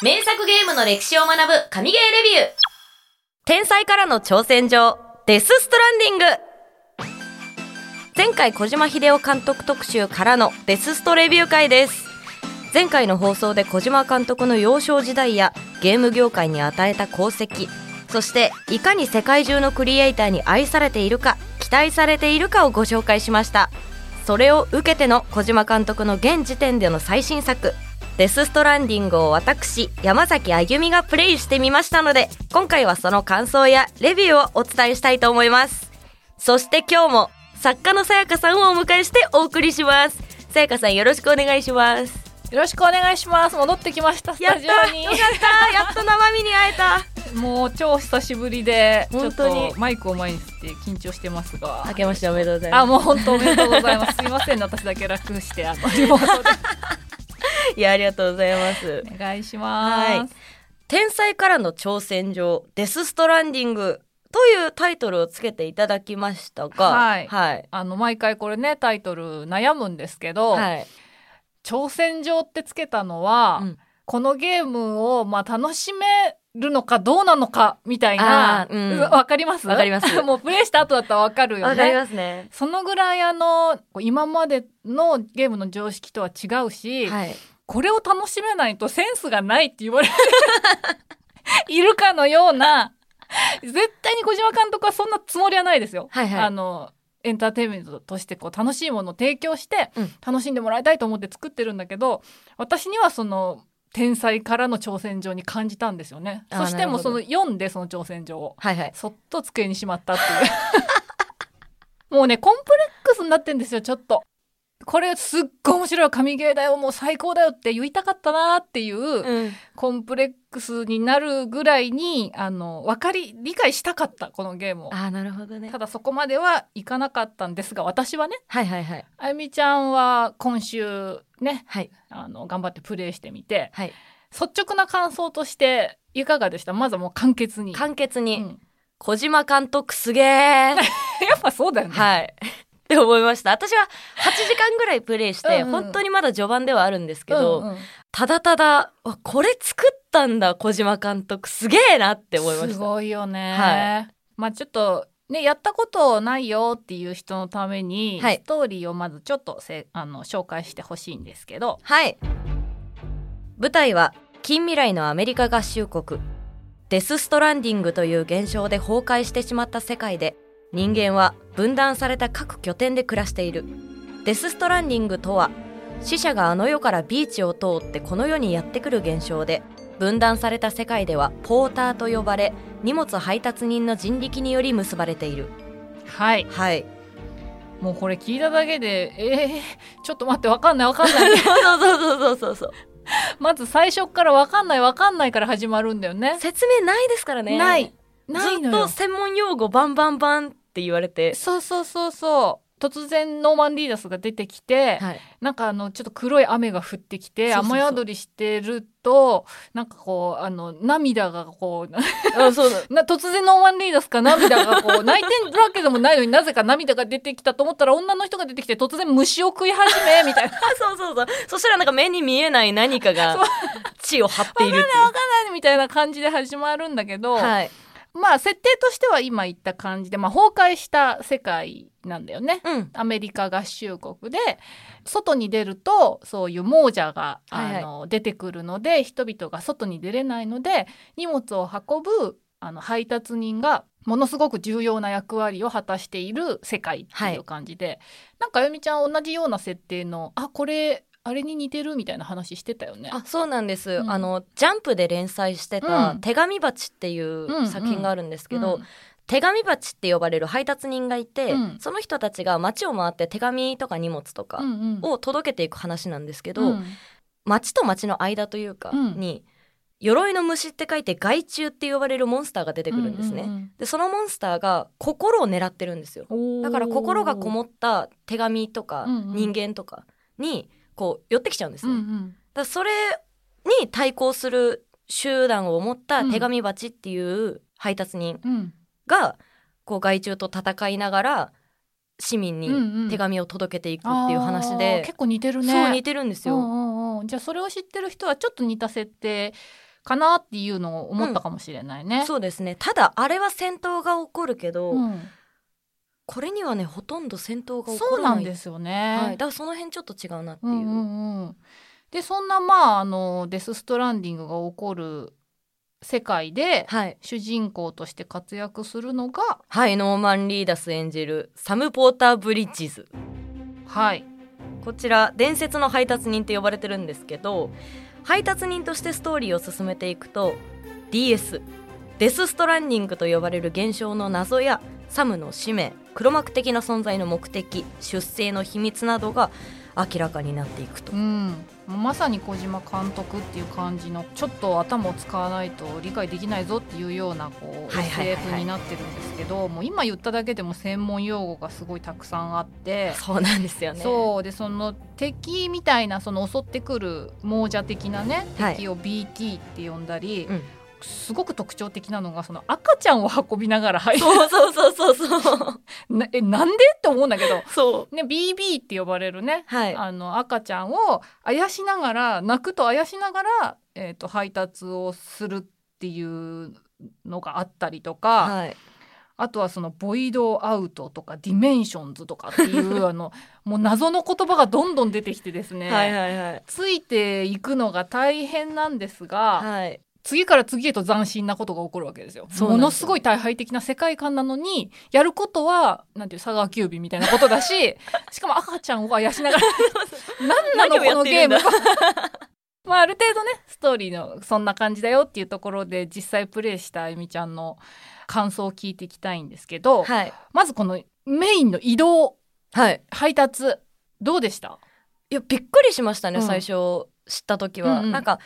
名作ゲームの歴史を学ぶ神ゲーレビュー。天才からの挑戦状デスストランディング。前回小島秀夫監督特集からのデスストレビュー会です。前回の放送で小島監督の幼少時代やゲーム業界に与えた功績そしていかに世界中のクリエイターに愛されているか期待されているかをご紹介しました。それを受けての小島監督の現時点での最新作デスストランディングを私山崎あゆみがプレイしてみましたので今回はその感想やレビューをお伝えしたいと思います。そして今日も作家のさやかさんをお迎えしてお送りします。さやかさんよろしくお願いします。よろしくお願いします。戻ってきましたスタジオに。よかったやっと生身に会えた。もう超久しぶりで本当に。とマイクを前にして緊張してますが。明けましておめでとうございまあもう本当おめでとうございます。すいませんね私だけ楽してあのリモートで。すいやありがとうございます。お願いします、天才からの挑戦状デスストランディングというタイトルをつけていただきましたがはい。はい。あの毎回これねタイトル悩むんですけど、はい。挑戦状ってつけたのは、うん。このゲームをまあ楽しめるのかどうなのかみたいなうん。わかります？わかります。もうプレイした後だったらわかるよわかりねますね。そのぐらいあの今までのゲームの常識とは違うし、はいこれを楽しめないとセンスがないって言われて いるかのような絶対に小島監督はそんなつもりはないですよ。はいはいあのエンターテインメントとしてこう楽しいものを提供してうん楽しんでもらいたいと思って作ってるんだけど、私にはその天才からの挑戦状に感じたんですよね。そしてもその読んでその挑戦状をはいはいそっと机にしまったっていう。もうねコンプレックスになってんですよちょっと。これすっごい面白い神ゲーだよもう最高だよって言いたかったなっていう、うん。コンプレックスになるぐらいにあの分かり理解したかったこのゲームを。あーなるほどね。ただそこまではいかなかったんですが私はねはいはいはい。あゆみちゃんは今週ねはい。あの頑張ってプレイしてみてはい。率直な感想としていかがでした？まずはもう簡潔に。簡潔に、うん。小島監督すげー。やっぱそうだよね。はいって思いました。私は8時間ぐらいプレイして、うんうん。本当にまだ序盤ではあるんですけど、うんうん。ただただわこれ作ったんだ小島監督すげえなって思いました。すごいよね。はまあちょっとねやったことないよっていう人のために、はい。ストーリーをまずちょっとせあの紹介してほしいんですけど、はい。舞台は近未来のアメリカ合衆国デス・ストランディングという現象で崩壊してしまった世界で人間は分断された各拠点で暮らしている。デス・ストランディングとは死者があの世からビーチを通ってこの世にやってくる現象で分断された世界ではポーターと呼ばれ荷物配達人の人力により結ばれている。はい。はい。もうこれ聞いただけでえー、ちょっと待ってわかんないわかんない。そうそうそうそうそうそう。まず最初からわかんないわかんないから始まるんだよね。説明ないですからね。ない。ないのよ。ずっと。専門用語バンバンバンって言われて、そうそうそうそう。突然ノーマン・リーダスが出てきて、はい、なんかあのちょっと黒い雨が降ってきて雨宿りしてるとなんかこうあの涙がこうあそうだ。な突然ノーマン・リーダスか涙がこう 泣いてるわけでもないのになぜか涙が出てきたと思ったら女の人が出てきて突然虫を食い始めみたいな。そうそうそう。そしたらなんか目に見えない何かが血を張っているっていう。みたいな感じで始まるんだけど、はいまあ設定としては今言った感じで、まあ、崩壊した世界なんだよね。うん。アメリカ合衆国で外に出るとそういう亡者が、はいはい。あの出てくるので人々が外に出れないので荷物を運ぶあの配達人がものすごく重要な役割を果たしている世界っていう感じで、なんかあゆみちゃん同じような設定のあこれあれに似てるみたいな話してたよね。あそうなんです、うん。あのジャンプで連載してたうん「手紙鉢」っていんううん作品があるんですけど、うん手紙鉢って呼ばれる配達人がいて、うん。その人たちが街を回って手紙とか荷物とかうんうん。を届けていく話なんですけど、うん。街と街の間というかうん。に、鎧の虫って書いて害虫って呼ばれるモンスターが出てくるんですね。うんうんでそのモンスターが心を狙ってるんですよ。うんだから心がこもった手紙とかうんうん。人間とかにこう寄ってきちゃうんですね。うんうん。らそれに対抗する集団を持った手紙鉢っていう配達人うん。がこう害虫と戦いながら市民うんうん。に手紙を届けていくっていう話で、あー結構似てるね。そう似てるんですよ。うんうんうんじゃあそれを知ってる人はちょっと似た設定かなっていうのを思ったかもしれないね。そうですね。ただあれは戦闘が起こるけど、うんこれにはねほとんど戦闘が起こそうらない。なんですよね。はい、だからその辺ちょっと違うなっていう、うんうんうん、でそんなまああのデス・ストランディングが起こる世界ではい。主人公として活躍するのがはい。ノーマン・リーダス演じるサム・ポーター・ブリッジズ。はい。こちら伝説の配達人って呼ばれてるんですけど配達人としてストーリーを進めていくと DS デス・ストランディングと呼ばれる現象の謎やサムの使命黒幕的な存在の目的出生の秘密などが明らかになっていくと。うん、まさに小島監督っていう感じのちょっと頭を使わないと理解できないぞっていうようなこうはいはいはいはい。SF になってるんですけどもう今言っただけでも専門用語がすごいたくさんあって。そうなんですよね。そう。でその敵みたいなその襲ってくる亡者的なねはい。敵を BT って呼んだり、うんすごく特徴的なのがその赤ちゃんを運びながら入るそうそうそうそうそう。なえなんでって思うんだけど、そう。ね、BB って呼ばれるねはい。あの赤ちゃんをあやしながら泣くとあやしながら、えー、と配達をするっていうのがあったりとか、はい。あとはその voidout とか Demens とかっていう あのもう謎の言葉がどんどん出てきてですね、はいはいはい。ついていくのが大変なんですが、はい次から次へと斬新なことが起こるわけですよ。すよ。ものすごい大敗的な世界観なのにやることはなんていう佐川急便みたいなことだし しかも赤ちゃんをあやしながら 何なのこのゲーム。まあある程度ねストーリーのそんな感じだよっていうところで実際プレイしたあゆみちゃんの感想を聞いていきたいんですけど、はい。まずこのメインの移動はい。配達どうでした？いやびっくりしましたね、うん。最初知った時は、うんうん。なんか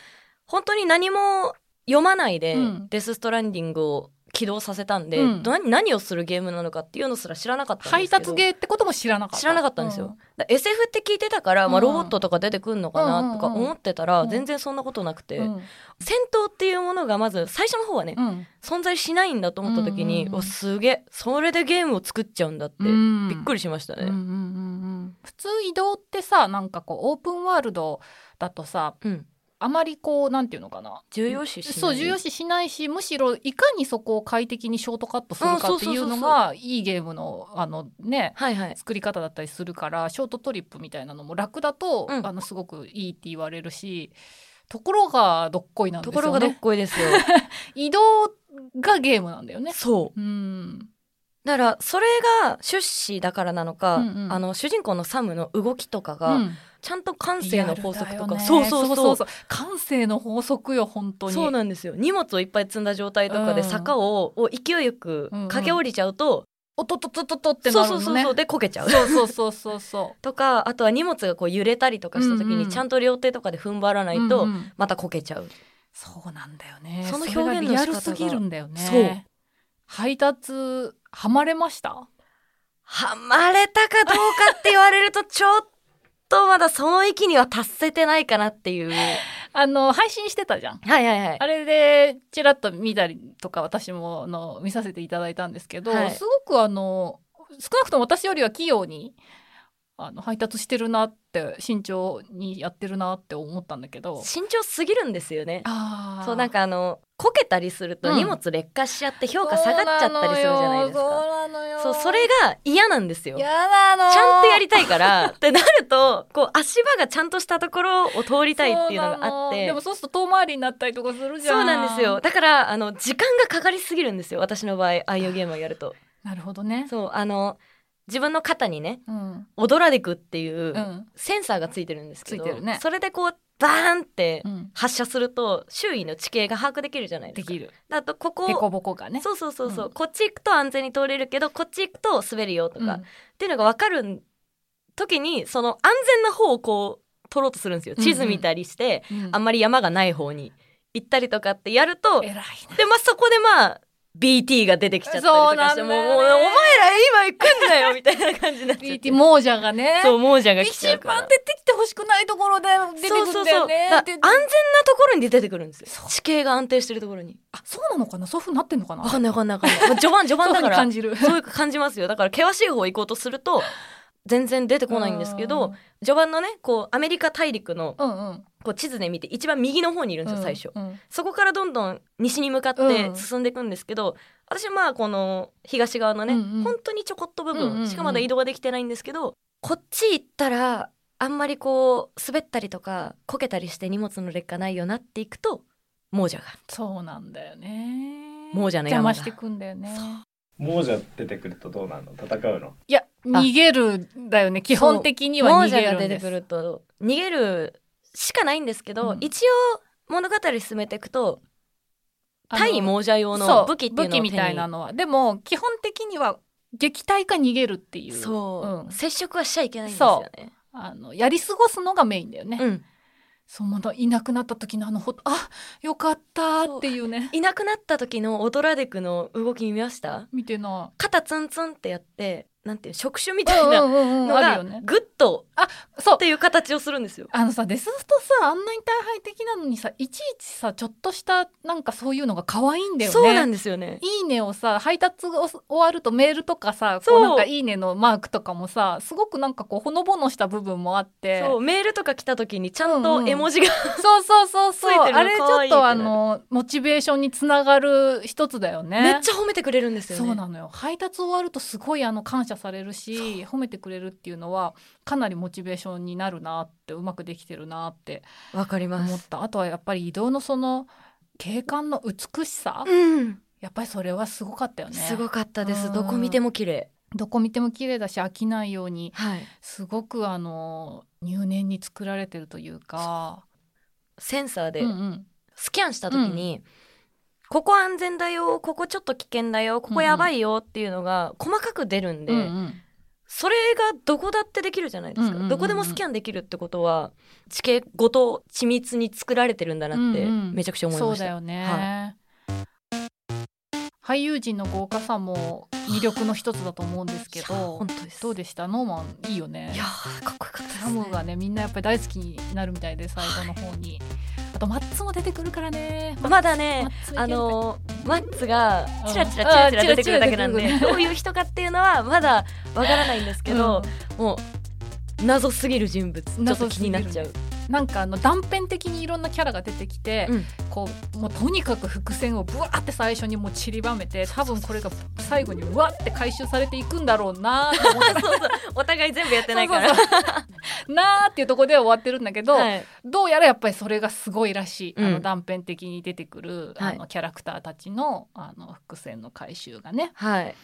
本当に何も読まないで、うん。デス・ストランディングを起動させたんで、うん。何何をするゲームなのかっていうのすら知らなかったん配ですけど。達ゲーってことも知らなかった知らなかったんですよ、うん。だ SF って聞いてたから、まあ、うんロボットとか出てくるのかなとか思ってたら、うん全然そんなことなくて、うん。戦闘っていうものがまず最初の方はね、うん。存在しないんだと思った時に、うすげえそれでゲームを作っちゃうんだって、うん。びっくりしましたね、うんうんうんうん。普通移動ってさなんかこうオープンワールドだとさうんあまりこうなんていうのかな。重要視しない。そう重要視しないしむしろいかにそこを快適にショートカットするうんかっていうのがいいゲームのあのねはいはい。作り方だったりするからショートトリップみたいなのも楽だと、うん。あのすごくいいって言われるしところがどっこいなんですよね。ところがどっこいですよ。移動がゲームなんだよね。そう。うん。だからそれが出資だからなのか、うんうん。あの主人公のサムの動きとかうが、んちゃんと感性の法則とか、ね。そうそうそう。そう感性の法則よ本当に。そうなんですよ。荷物をいっぱい積んだ状態とかでうん。坂をを勢いよくうんうん駆け下りちゃうと、おっとっとっとっとっとってそうなるのね。そうそうそうでこけちゃう。そうそうそうそうそ とかあとは荷物がこう揺れたりとかした時うんうんにちゃんと両手とかで踏ん張らなういとうんうん。またこけちゃう、そうなんだよね。その表現の仕方すぎるんだよね。そう。配達はまれました？はまれたかどうかって言われるとちょっとまだその域には達せてないかなっていう。あの配信してたじゃん。はいはいはい。あれでちらっと見たりとか私もあの見させていただいたんですけど、はい。すごくあの少なくとも私よりは器用にあの配達してるなって慎重にやってるなって思ったんだけど。慎重すぎるんですよね。そうなんかあのこけたりするとうん。荷物劣化しちゃって評価下がっちゃったりするじゃないですそうか。なのよ。そうそれが嫌なんですよ。ちやなの。ゃんとやりたいから ってなるとこう足場がちゃんとしたところを通りたいっていうのがあって。でもそうすると遠回りになったりとかするじゃん。そうなんですよ。だからあの時間がかかりすぎるんですよ。私の場合ああいうゲームをやると。なるほどね。そうあの自分の肩にねうん。オドラデクっていううん。センサーがついてるんですけど、ついてるね。それでこうバーンってうん。発射すると周囲の地形が把握できるじゃないでか。ですきる。だとここデコボコがね。そうそうそうそう、うん。こっち行くと安全に通れるけどこっち行くと滑るよとか、うん。っていうのが分かる時にその安全な方をこう取ろうとするんですよ。うんうん。地図見たりして、うん。あんまり山がない方に行ったりとかってやると偉いねでまあそこでまあ BT が出てきちゃったりとそうかしてもうもうお前ら今行くんだよみたいな感じになっちゃって。BT がね。そう亡者が来一ちゃうから。番出てきてほしくないところで出てくるんだよね。そうそうそう。安全なところに出てくるんですよ。地形が安定してるところに。あそうなのかな？そういうふうになってんのかな？分かんない分かんない。分かんない、まあ序盤序盤だからそういう感じる。そういう感じますよ。だから険しい方行こうとすると全然出てこないんですけど序盤のねこうアメリカ大陸のうんうん。こう地図で見て一番右の方にいるんですよ最初、うんそこからどんどん西に向かって進んでいくんですけど、私はまあこの東側のね、うんうん。本当にちょこっと部うんうんうん分しかまだ移動ができてないんですけど、こっち行ったらあんまりこう滑ったりとかこけたりして荷物の劣化ないよなっていくと亡者が。そうなんだよね。亡者の邪魔してくんだよね亡者出てくるとどうなるの？戦うの？いや逃げるんだよね基本的には逃亡者げるんです。が出てくると逃げるしかないんですけど、うん。一応物語進めていくと対亡者用の武器っていうのを手に武器みたいなのは。でも基本的には撃退か逃げるっていう。そう、ん。接触はしちゃいけないんですよね。あのやり過ごすのがメインだよね、うんそうまだいなくなった時のあのほあよかったっていうね。いなくなった時のオドラデクの動き見ました？見てな肩ツンツンってやってなんていう触手みいたいなうんうんうんのがグッとそう。っていう形をするんですよ。あのさデスストさあんなに大敗的なのにさいちいちさちょっとしたなんかそういうのが可愛いんだよね。そうなんですよね。いいねをさ配達が終わるとメールとかさこそう。うなんかいいねのマークとかもさすごくなんかこうほのぼのした部分もあって。そうメールとか来た時にちゃんうんうん。と絵文字が、そうそうそうそう。ついてるのあれちょっとあのモチベーションにつながる一つだよね。めっちゃ褒めてくれるんですよね。そうなのよ。配達終わるとすごいあの感謝されるし褒めてくれるっていうのはかなりモチベーションになるなってうまくできてるなってわかりま思っす。た。あとはやっぱり移動のその景観の美しさ、うん、やっぱりそれはすごかったよね。すごかったでうん。す。どこ見ても綺麗。どこ見ても綺麗だし飽きないようにはい。すごくあの入念に作られてるというか。センサーでうんうん。スキャンした時に、ここ安全だよ、ここちょっと危険だよ、ここやばいよっていうのが細かく出るんで、うんうん。それがどこだってできるじゃないですか、うんうんうんうん。どこでもスキャンできるってことは地形ごと緻密に作られてるんだなってうんうん。めちゃくちゃ思いました、そうだよね、俳優陣の豪華さも魅力の一つだと思うんですけど本当です。どうでした？ノーマンいいよね。いやーかっこよかったですサムがねみんなやっぱり大好きになるみたいで最後の方に、あとマッツも出てくるからね。まだねあのマッツがチラチラうんチラチラ出てくるだけなんで。どういう人かっていうのはまだわからないんですけど、もう謎すぎる人物ちょっと気になっちゃうなんかあの断片的にいろんなキャラが出てきて、うん。こうもうとにかく伏線をブワーって最初にもう散りばめて多分これが最後にうわって回収されていくんだろうなと思ってそうそうお互い全部やってないから。なーっていうところでは終わってるんだけど、はい。どうやらやっぱりそれがすごいらしい、うん。あの断片的に出てくる、はい。あのキャラクターたちのあの伏線の回収がね。はい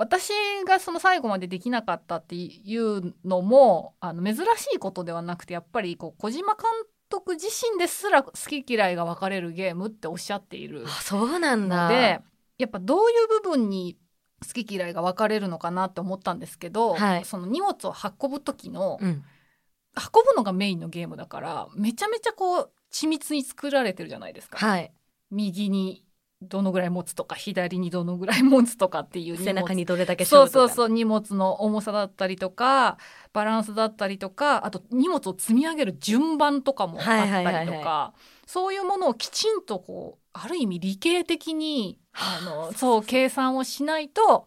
私がその最後までできなかったっていうのもあの珍しいことではなくてやっぱりこう小島監督自身ですら好き嫌いが分かれるゲームっておっしゃっているあそうなんだのでやっぱどういう部分に好き嫌いが分かれるのかなって思ったんですけど、はいその荷物を運ぶ時の、うん運ぶのがメインのゲームだからめちゃめちゃこう緻密に作られてるじゃないですか。はい右にどのぐらい持つとか左にどのぐらい持つとかっていう背中にどれだけそうそうそう荷物の重さだったりとかバランスだったりとかあと荷物を積み上げる順番とかもあったりとか、そういうものをきちんとこうある意味理系的にあのそう計算をしないと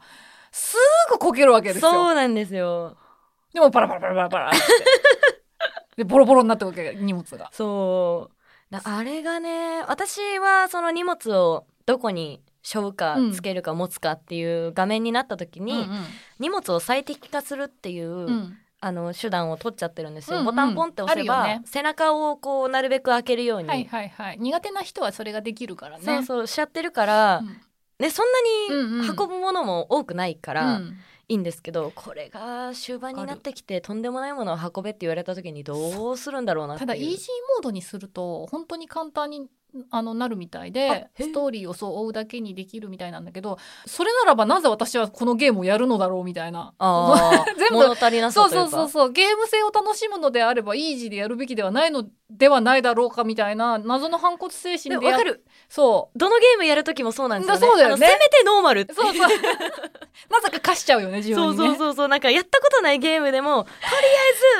すぐこけるわけですよ。そうなんですよ。でもパラパラパラパラパラって。でボロボロになってるわけ荷物が。そう。だあれがね私はその荷物をどこに背負うかうん。つけるか持つかっていう画面になった時に、うんうん。荷物を最適化するっていう、うん。あの手段を取っちゃってるんですよ、うんうん。ボタンポンって押せば、ね。背中をこうなるべく開けるように、はいはいはい。苦手な人はそれができるからね。そうそうしちゃってるから、うん。ね、そんなうんうん。に運ぶものも多くないからうん。いいんですけど、これが終盤になってきてとんでもないものを運べって言われた時にどうするんだろうなっていう。ただイージーモードにすると本当に簡単にあのなるみたいあでストーリーをそう追うだけにできるみたいなんだけどそれならばなぜ私はこのゲームをやるのだろうみたいな。全部物足りなさそうそうそうそう。ゲーム性を楽しむのであればイージーでやるべきではないのではないだろうかみたいな謎の反骨精で神でやわかる。そどのゲームやる時もそうなんですよね。だそうだよね。せめてノーマルってう。そうそう。なぜか貸しちゃうよね自分にね。そうそうそう。そうなんかやったことないゲームでもとり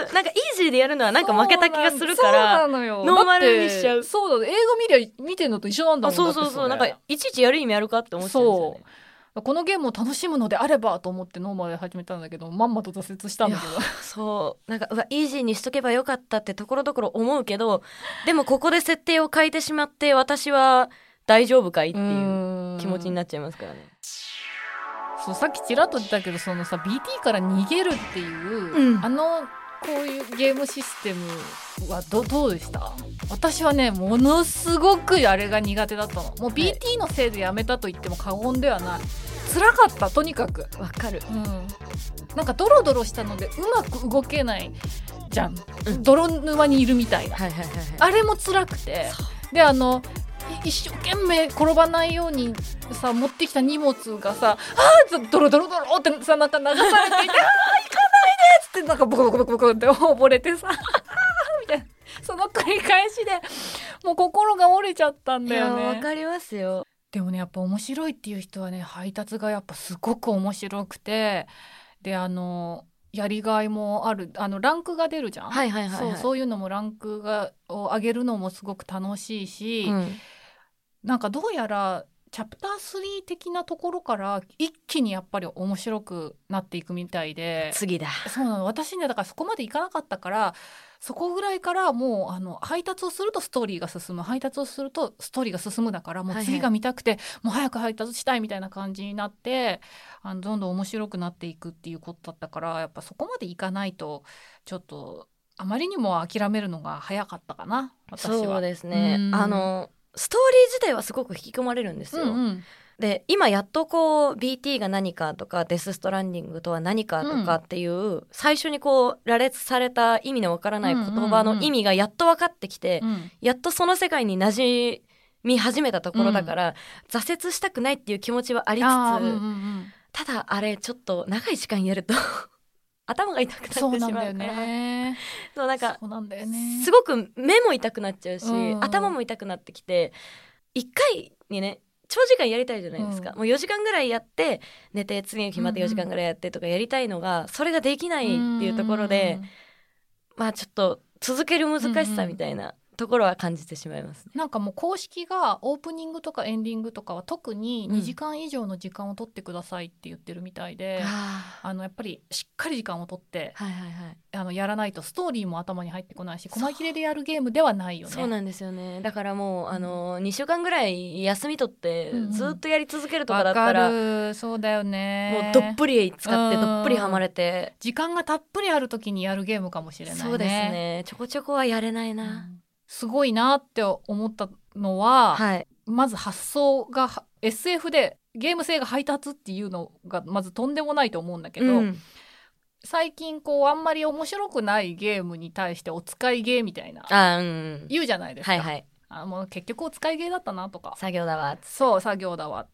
あえずなんかイージーでやるのはなんか負けた気がするからノーマルにしちゃう。そうだ映画見りゃ見てんのと一緒なんだもん。あそうそうそう。なんかいちいちやる意味あるかって思っちゃうんですよねこのゲームを楽しむのであればと思ってノーマルで始めたんだけどまんまと挫折したんだけど。そう。なんかうわイージーにしとけばよかったってところどころ思うけどでもここで設定を変えてしまって私は大丈夫かいっていう気持ちになっちゃいますからね。そうさっきちらっと言ったけどそのさ BT から逃げるっていう、うん。あのこういうゲームシステムはどどうでした？私はねものすごくあれが苦手だったの。もう BT のせいでやめたと言っても過言ではない。辛かったとにかく。わかる。うん。なんかドロドロしたのでうまく動けないじゃん、うん。泥沼にいるみたいな。はいはいはいはい。あれも辛くて。であのい一生懸命転ばないようにさ持ってきた荷物がさあードロドロドロってさなんか流されていて あー行かないでっつってなんかボコボコボコボコって溺れてさ。みたいな。その繰り返しでもう心が折れちゃったんいだよね。やわかりますよ。でもねやっぱ面白いっていう人はね配達がやっぱすごく面白くてであのやりがいもあるあのランクが出るじゃん、はいはいはいはい。そうそういうのもランクがを上げるのもすごく楽しいし、うん。なんかどうやらチャプター3的なところから一気にやっぱり面白くなっていくみたいで。次だ。そうなの。私ねだからそこまでいかなかったからそこぐらいからもうあの配達をするとストーリーが進む。配達をするとストーリーが進むだからもうはいはい。次が見たくて、もう早く配達したいみたいな感じになってあのどんどん面白くなっていくっていうことだったからやっぱそこまでいかないとちょっとあまりにも諦めるのが早かったかな私は。そうですね。うん。あのストーリー自体はすごく引き込まれるんですよ、うんうん。で今やっとこう BT が何かとかデス・ストランディングとは何かとかっていう、最初にこう羅列された意味のわからない言葉の意味がやっと分かってきて、うんやっとその世界に馴染み始めたところだから、挫折したくないっていう気持ちはありつつ、うんうんうん。ただあれちょっと長い時間やると頭が痛くなってしまそううからなんだよね。そうなんかそうなんだよね。すごく目も痛くなっちゃうし、うん。頭も痛くなってきて一回にね長時間やりたいじゃないですか、うん。もう4時間ぐらいやって寝て次の日また4時間ぐらいやってとかやりたいのがそれができないっていうところで、まあちょっと続ける難しさみたいなところは感じてしまいますね。なんかもう公式がオープニングとかエンディングとかは特にうん。2時間以上の時間を取ってくださいって言ってるみたいで、ああのやっぱりしっかり時間を取ってはいはいはい、あのやらないとストーリーも頭に入ってこないし細切れでやるゲームではないよね。そうなんですよね。だからもうあの2週間ぐらい休み取ってうんうん。ずっとやり続けるとかだったら、る。そうだよね。もうどっぷり使ってうん。どっぷりハマれて、時間がたっぷりある時にやるゲームかもしれないね。そうですね。ちょこちょこはやれないうん。な、すごいなって思ったのは、はい。まず発想がは SF でゲーム性が配達っていうのがまずとんでもないと思うんだけど、うん。最近こうあんまり面白くないゲームに対してお使いゲーみたいなあうん言うじゃないですか、はいはい。あもう結局お使いゲーだったなとか。作業だわ。そう作業だわ。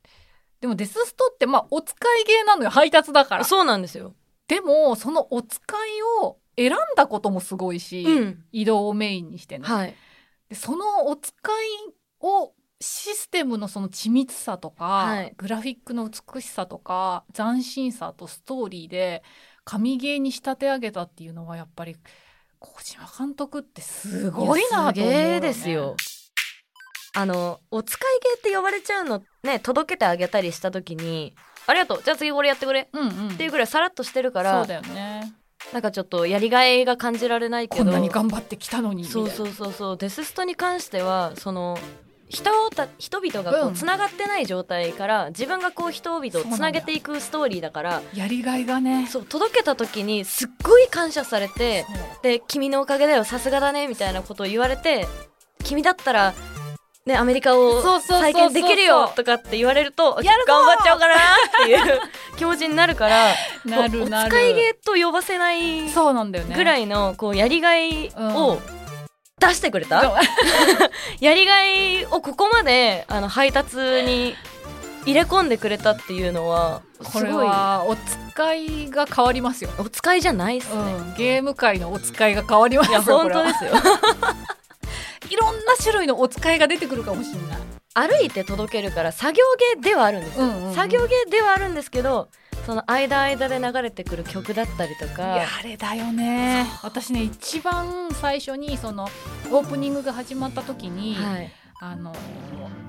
でもデスストってまあお使いゲーなのよ配達だから。そうなんですよ。でもそのお使いを選んだこともすごいし、うん。移動をメインにしてね、はいでそのお使いをシステムのその緻密さとか、はい。グラフィックの美しさとか斬新さとストーリーで神ゲーに仕立て上げたっていうのはやっぱり小島監督ってすごいなと思うよ、ね、ですよ。あのお使いゲーって呼ばれちゃうのね届けてあげたりした時にありがとうじゃあ次これやってくれ。うんうん。っていうぐらいさらっとしてるからそうだよねなんかちょっとやりがいが感じられないけど。こんなに頑張ってきたのにそうそうそうそう。デスストに関してはその人た人々がこううん。つながってない状態から自分がこう人々をつなげていくストーリーだからやりがいがね。そう届けた時にすっごい感謝されてで君のおかげだよさすがだねみたいなことを言われて君だったらねアメリカを再建できるよとかって言われるとやるぞ。頑張っちゃおうかなっていう気持ちになるから なるなる。お使いゲーと呼ばせないそうなんだよねぐらいのこうやりがいをうん。出してくれた、やりがいをここまであの配達に入れ込んでくれたっていうのはこれはお使いが変わりますよ、お使いじゃないっすね、うん、ゲーム界のお使いが変わりますよ本当ですよいろんな種類のお使いが出てくるかもしれない。歩いて届けるから作業ゲーではあるんですよ、うんうんうん。作業ゲーではあるんですけどその間間で流れてくる曲だったりといかやあれだよね。私ね一番最初にそのオープニングが始まった時に、はい、あの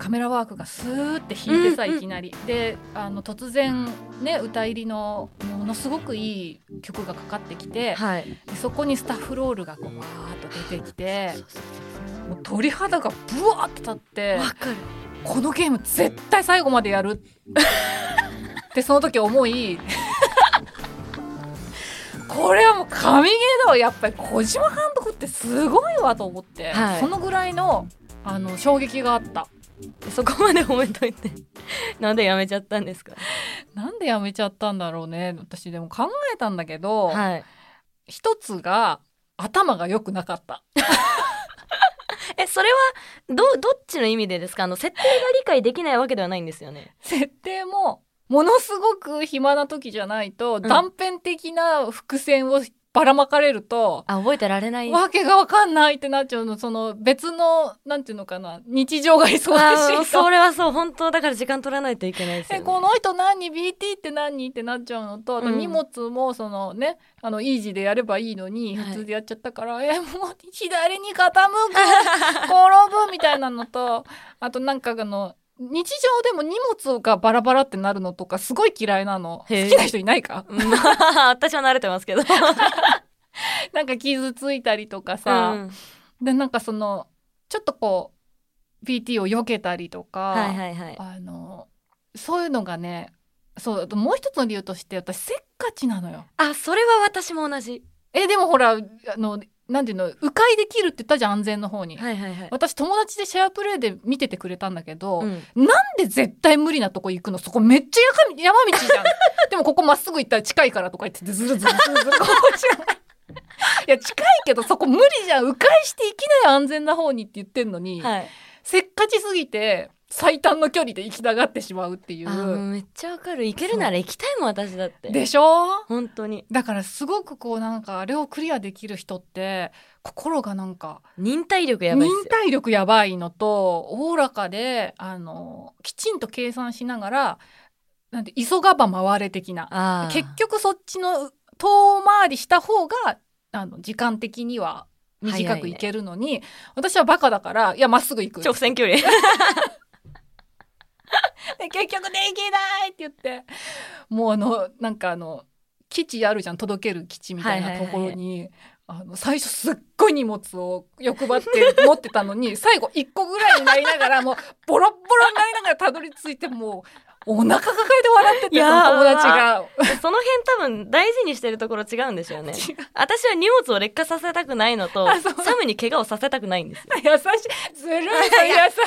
カメラワークがスーって引いてさ、うんうんいきなりであの突然ね歌入りのものすごくいい曲がかかってきて、はい。でそこにスタッフロールがこうわーっと出てきてもう鳥肌がブワーって立ってわかる。このゲーム絶対最後までやる。ってその時思いこれはもう神ゲーだわ。やっぱり小島監督ってすごいわと思って、はい。そのぐらいのあの衝撃があった。そこまで褒めといて。なんでやめちゃったんですか？なんでやめちゃったんだろうね。私でも考えたんだけど、はい。一つが頭が良くなかった。えそれはどどっちの意味でですか？あの設定が理解できないわけではないんですよね。設定もものすごく暇な時じゃないと、ん。断片的な伏線をばらまかれると、あ覚えてられない。わけがわかんないってなっちゃうの。その別のなんていうのかな日常が忙しいそれはそう。本当だから時間取らないといけないですよ、ね、えこの人何? BT って何?ってなっちゃうのとあとうん。荷物もそのね、あのイージーでやればいいのにはい。普通でやっちゃったから、えもう左に傾く転ぶみたいなのとあとなんかあの日常でも荷物がバラバラってなるのとかすごい嫌いなの。好きな人いないか？うん。私は慣れてますけど。なんか傷ついたりとかさ、うん。でなんかそのちょっとこう BT を避けたりとか、はいはいはい。あのそういうのがねそうもう一つの理由として私せっかちなのよ。あそれは私も同じ。えでもほらあのなんていうの迂回できるって言ったじゃん安全の方に。はいはいはい、私友達でシェアプレイで見ててくれたんだけど、うん、なんで絶対無理なとこ行くのそこめっちゃ山山道じゃん。でもここまっすぐ行ったら近いからとか言ってずるずるずるずるこうじゃんいや近いけどそこ無理じゃん迂回して行きなよ安全な方にって言ってんのに、はいせっかちすぎて最短の距離で行きたがってしまうっていう。うめっちゃわかる。行けるなら行きたいもん私だって。でしょ？本当に。だからすごくこうなんかあれをクリアできる人って心がなんか忍耐力やばい忍耐力やばいのとおおらかであのきちんと計算しながらなんて急がば回れ的な。結局そっちの遠回りした方があの時間的には短くいけるのに、私はバカだからいやまっすぐ行く。直線距離 で結局できないって言ってもうあのなんかあの基地あるじゃん届ける基地みたいなところに、あの最初すっごい荷物を欲張って 持ってたのに最後1個ぐらいになりながらもうボロッボロになりながらたどり着いてもうお腹抱えて笑っててその友達が。その辺多分大事にしてるところ違うんでしょ う。ね私は荷物を劣化させたくないのとサムに怪我をさせたくないんですよ。優しい。ずるい。優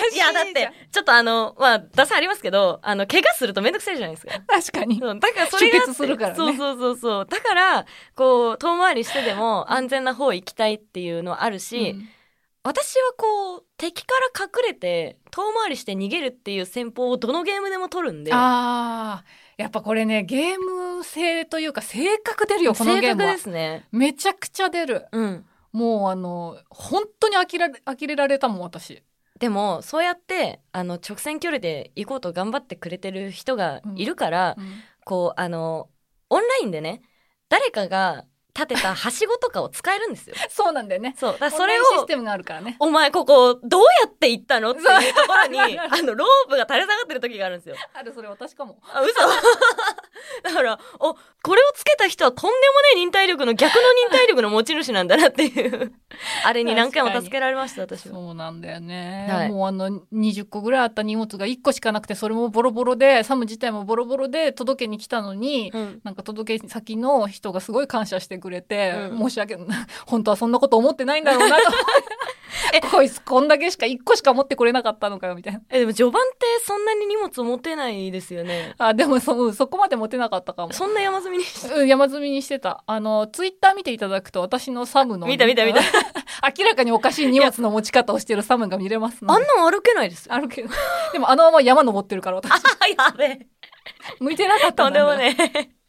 しい。いやだってちょっとあのまあ打算ありますけどあの怪我するとめんどくさいじゃないですか。確かに。だからそれがするからね。そうそうそうそう。だからこう遠回りしてでも安全な方行きたいっていうのはあるし、うん私はこう敵から隠れて遠回りして逃げるっていう戦法をどのゲームでも取るんで。あー。やっぱこれねゲーム性というか性格出るよこのゲームは。ですね。めちゃくちゃ出る。うん。もうあの本当に呆られ呆れられたもん私。でもそうやってあの直線距離で行こうと頑張ってくれてる人がいるから、こうあのオンラインでね誰かが立てたはしごとかを使えるんですよ。そうなんだよね。そう。だそれオンラインシスをテムがあるからね。お前ここどうやって行ったの？っていうところにあの ロープが垂れ下がってる時があるんですよ。あるそれ私かも。あ嘘。だからおこれをつけた人はとんでもねえ忍耐力の逆の忍耐力の持ち主なんだなっていう。あれに何回も助けられました私は。そうなんだよね、はい。もうあの20個ぐらいあった荷物が1個しかなくてそれもボロボロでサム自体もボロボロで届けに来たのに、うん。なんか届け先の人がすごい感謝してくれて、うん。申し訳ない 本当はそんなこと思ってないんだろうなと。え こいつこんだけしか1個しか持ってくれなかったのかよみたいな。えでも序盤ってそんなに荷物持てないですよね。あでもそうんそこまで持てなかったかも。そんな山積みにしてうん山積みにしてた。あのツイッター見ていただくと私のサムの見た見た見た。明らかにおかしい荷物の持ち方をしてるサムが見れますあんなん歩けないですよ。あるけどでもあのまま山登ってるから私。あやべえ。向いてなかったとんでもね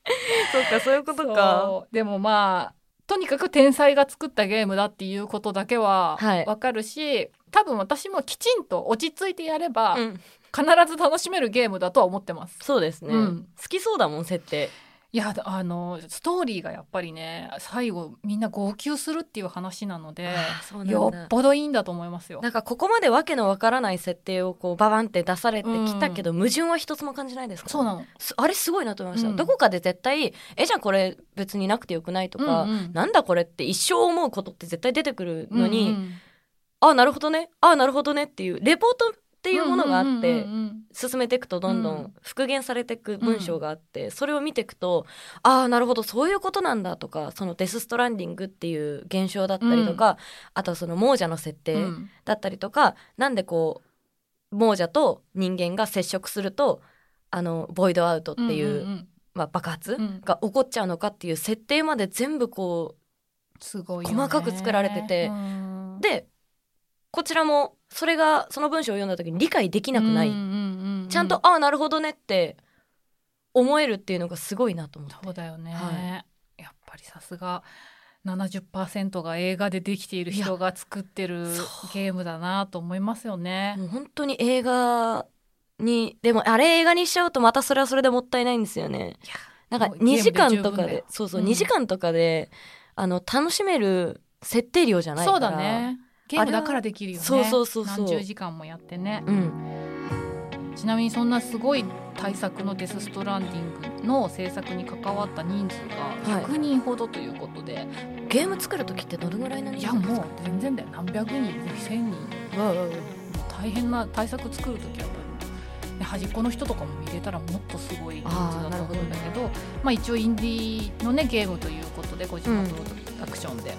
そっかそういうことか。でもまあとにかく天才が作ったゲームだっていうことだけははい。わかるし、多分私もきちんと落ち着いてやれば、うん。必ず楽しめるゲームだとは思ってます。そうですね、うん。好きそうだもん設定いやあのストーリーがやっぱりね最後みんな号泣するっていう話なのでよっぽどいいんだと思いますよ。なんかここまでわけのわからない設定をこうババンって出されてきたけど、矛盾は一つも感じないですか？そうなの。すあれすごいなと思いました、うん。どこかで絶対えじゃあこれ別になくてよくないとか、うんうん。なんだこれって一生思うことって絶対出てくるのに、うんうん。ああなるほどね。ああなるほどねっていうレポートっていうものがあって、進めていくとどんどうん。ん復元されていく文章があって、それを見ていくとああなるほどそういうことなんだとかそのデス・ストランディングっていう現象だったりとか、あとはその亡者の設定うん。だったりとか、なんでこう亡者と人間が接触するとあのボイドアウトっていう,、まあ、爆発うん。が起こっちゃうのかっていう設定まで全部こすごい細かく作られててうん。うでこちらもそれがその文章を読んだ時に理解できなくない、うんうんうんうんちゃんとああなるほどねって思えるっていうのがすごいなと思って。そうだよね、はやっぱりさすが70%が映画でできている人が作ってるゲームだなと思いますよね。もう本当に映画にでもあれ映画にしちゃうとまたそれはそれでもったいないんですよね。なんかもうゲームで2時間とかでそうそう、うん2時間とかであの楽しめる設定量じゃないから。そうだねゲームだからできるよね。そうそうそうそう。何十時間もやってね、うん。ちなみにそんなすごい大作の「デス・ストランディング」の制作に関わった人数が100人ほどということで、ゲーム作る時ってどのぐらいのい、人数ですか？やもう全然だよ。何百人1000人。わあわあわもう大変な対策作る時は端っこの人とかも入れたらもっとすごい人数だと思うんだけどまあ、一応インディーの、ね、ゲームということで小島プロダクションで、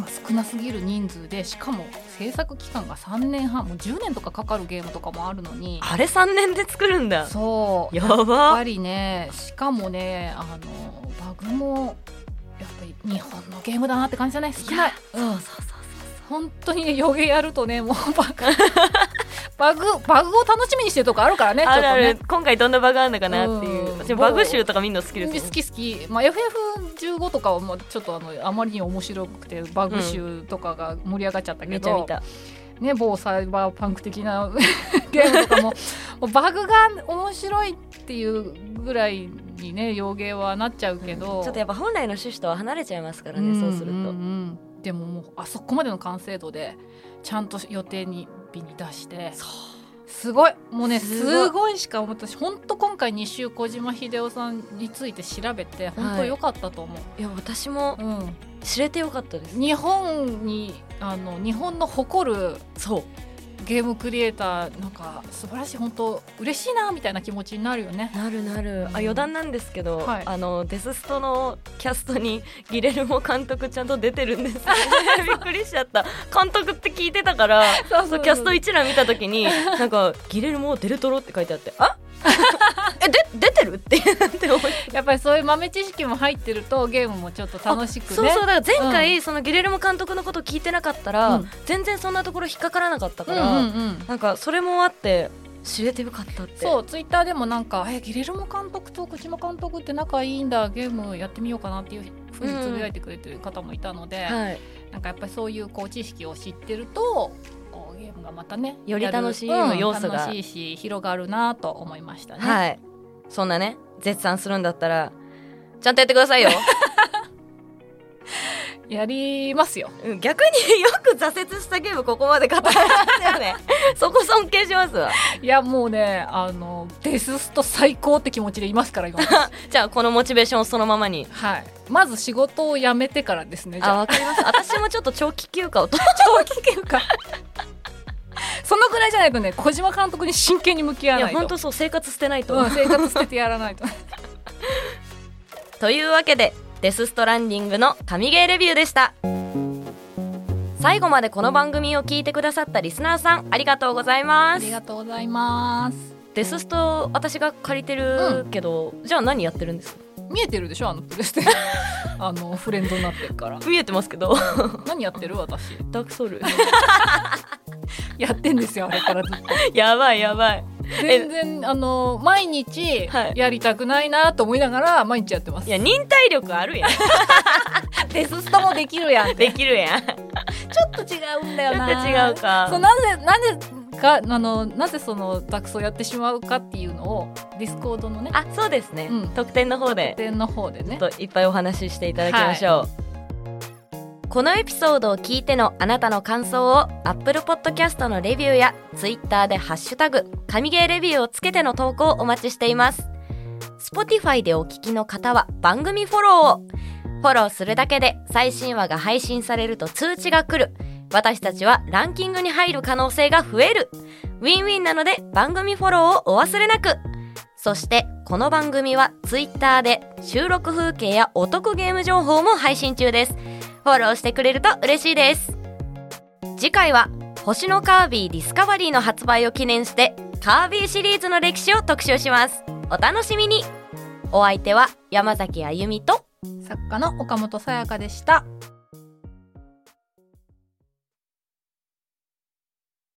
まあ、少なすぎる人数でしかも制作期間が3年半もう10年とかかかるゲームとかもあるのに。あれ3年で作るんだ。そう。ややっばぱりねしかもねあのバグもやっぱり日本のゲームだなって感じじゃない？少ない。そうそうそう本当にね予言やるとねもうバグ バグバグを楽しみにしてるとこあるからねあるある、ね。今回どんなバグあるのかなっていう。うん。私バグ集とか見るの好きです好き好き、まあ、FF15 とかはもうちょっとあのあまりに面白くてバグ集とかが盛り上がっちゃったけど、めちゃ見た。ね、某サイバーパンク的な ゲームとかもバグが面白いっていうぐらいにね洋芸はなっちゃうけど、ちょっとやっぱ本来の趣旨とは離れちゃいますからね、そうすると、ん。んうんでももうあそこまでの完成度でちゃんと予定に日に出して。すごい。もうねすごい。しか思ったし本当今回2週小島秀夫さんについて調べて本当良かったと思う、いや私もうん、知れてよかったです。日本にあの日本の誇るそうゲームクリエイターなんか素晴らしい。本当嬉しいなみたいな気持ちになるよね。なるなる。うん。あ余談なんですけど、はい。あのデスストのキャストにギレルモ監督ちゃんと出てるんです。よ びっくりしちゃった。監督って聞いてたからそうそうキャスト一覧見た時になんかギレルモデルトロって書いてあってあ えで出てる？ってやっぱりそういう豆知識も入ってるとゲームもちょっと楽しくね。そうそうだから前回、そのギレルモ監督のこと聞いてなかったら、うん。全然そんなところ引っかからなかったから、うんうんうん。なんかそれもあって知れてよかったって。そうツイッターでもなんか「えギレルモ監督と小島監督って仲いいんだゲームやってみようかな」っていうふうにつぶやいてくれてる方もいたので、はい。なんかやっぱりそういうこう知識を知ってるとがまたねより楽しむ要素がうん楽しいし広がるなと思いましたね。はいそんなね絶賛するんだったらちゃんとやってくださいよ やりますよ。うん逆によく挫折したゲームここまで語られますよね そこ尊敬しますわいやもうねあのデススト最高って気持ちでいますから今。じゃあこのモチベーションをそのままにはい。まず仕事を辞めてからですね。じゃああわかります私もちょっと長期休暇をと長期休暇。そのぐらいじゃないとね小島監督に真剣に向き合わないと。いや本当そう生活捨てないと、うん、生活捨ててやらないと。というわけでデス・ストランディングの神ゲーレビューでした最後までこの番組を聞いてくださったリスナーさんありがとうございあますりがとうございます。デススト私が借りてるけど、じゃあ何やってるんですか？見えてるでしょあのプレステ。あの フレンドになってるから。見えてますけど 何やってる私？ダークソウル やってんですよあれからずっと。やばいやばい全然あの毎日はいやりたくないなと思いながら毎日やってます。いや忍耐力あるやんデスストもできるやんって。できるやんちょっと違うんだよな。ちょっと違うかそうなんでなんでがあのなぜそのダクソをやってしまうかっていうのをディスコードのね。あそうですね、うん。特典の方で。点の方でね。といっぱいお話ししていただきましょう、このエピソードを聞いてのあなたの感想を Apple Podcast のレビューや Twitter でハッシュタグ神ゲーレビューをつけての投稿をお待ちしています。Spotify でお聞きの方は番組フォローを。フォローするだけで最新話が配信されると通知が来る私たちはランキングに入る可能性が増える。ウィンウィンなので番組フォローをお忘れなく。そしてこの番組は Twitter で収録風景やお得ゲーム情報も配信中です。フォローしてくれると嬉しいです。次回は星のカービィディスカバリーの発売を記念してカービィシリーズの歴史を特集します。お楽しみに。お相手は山崎あゆみと作家の岡本さやかでした。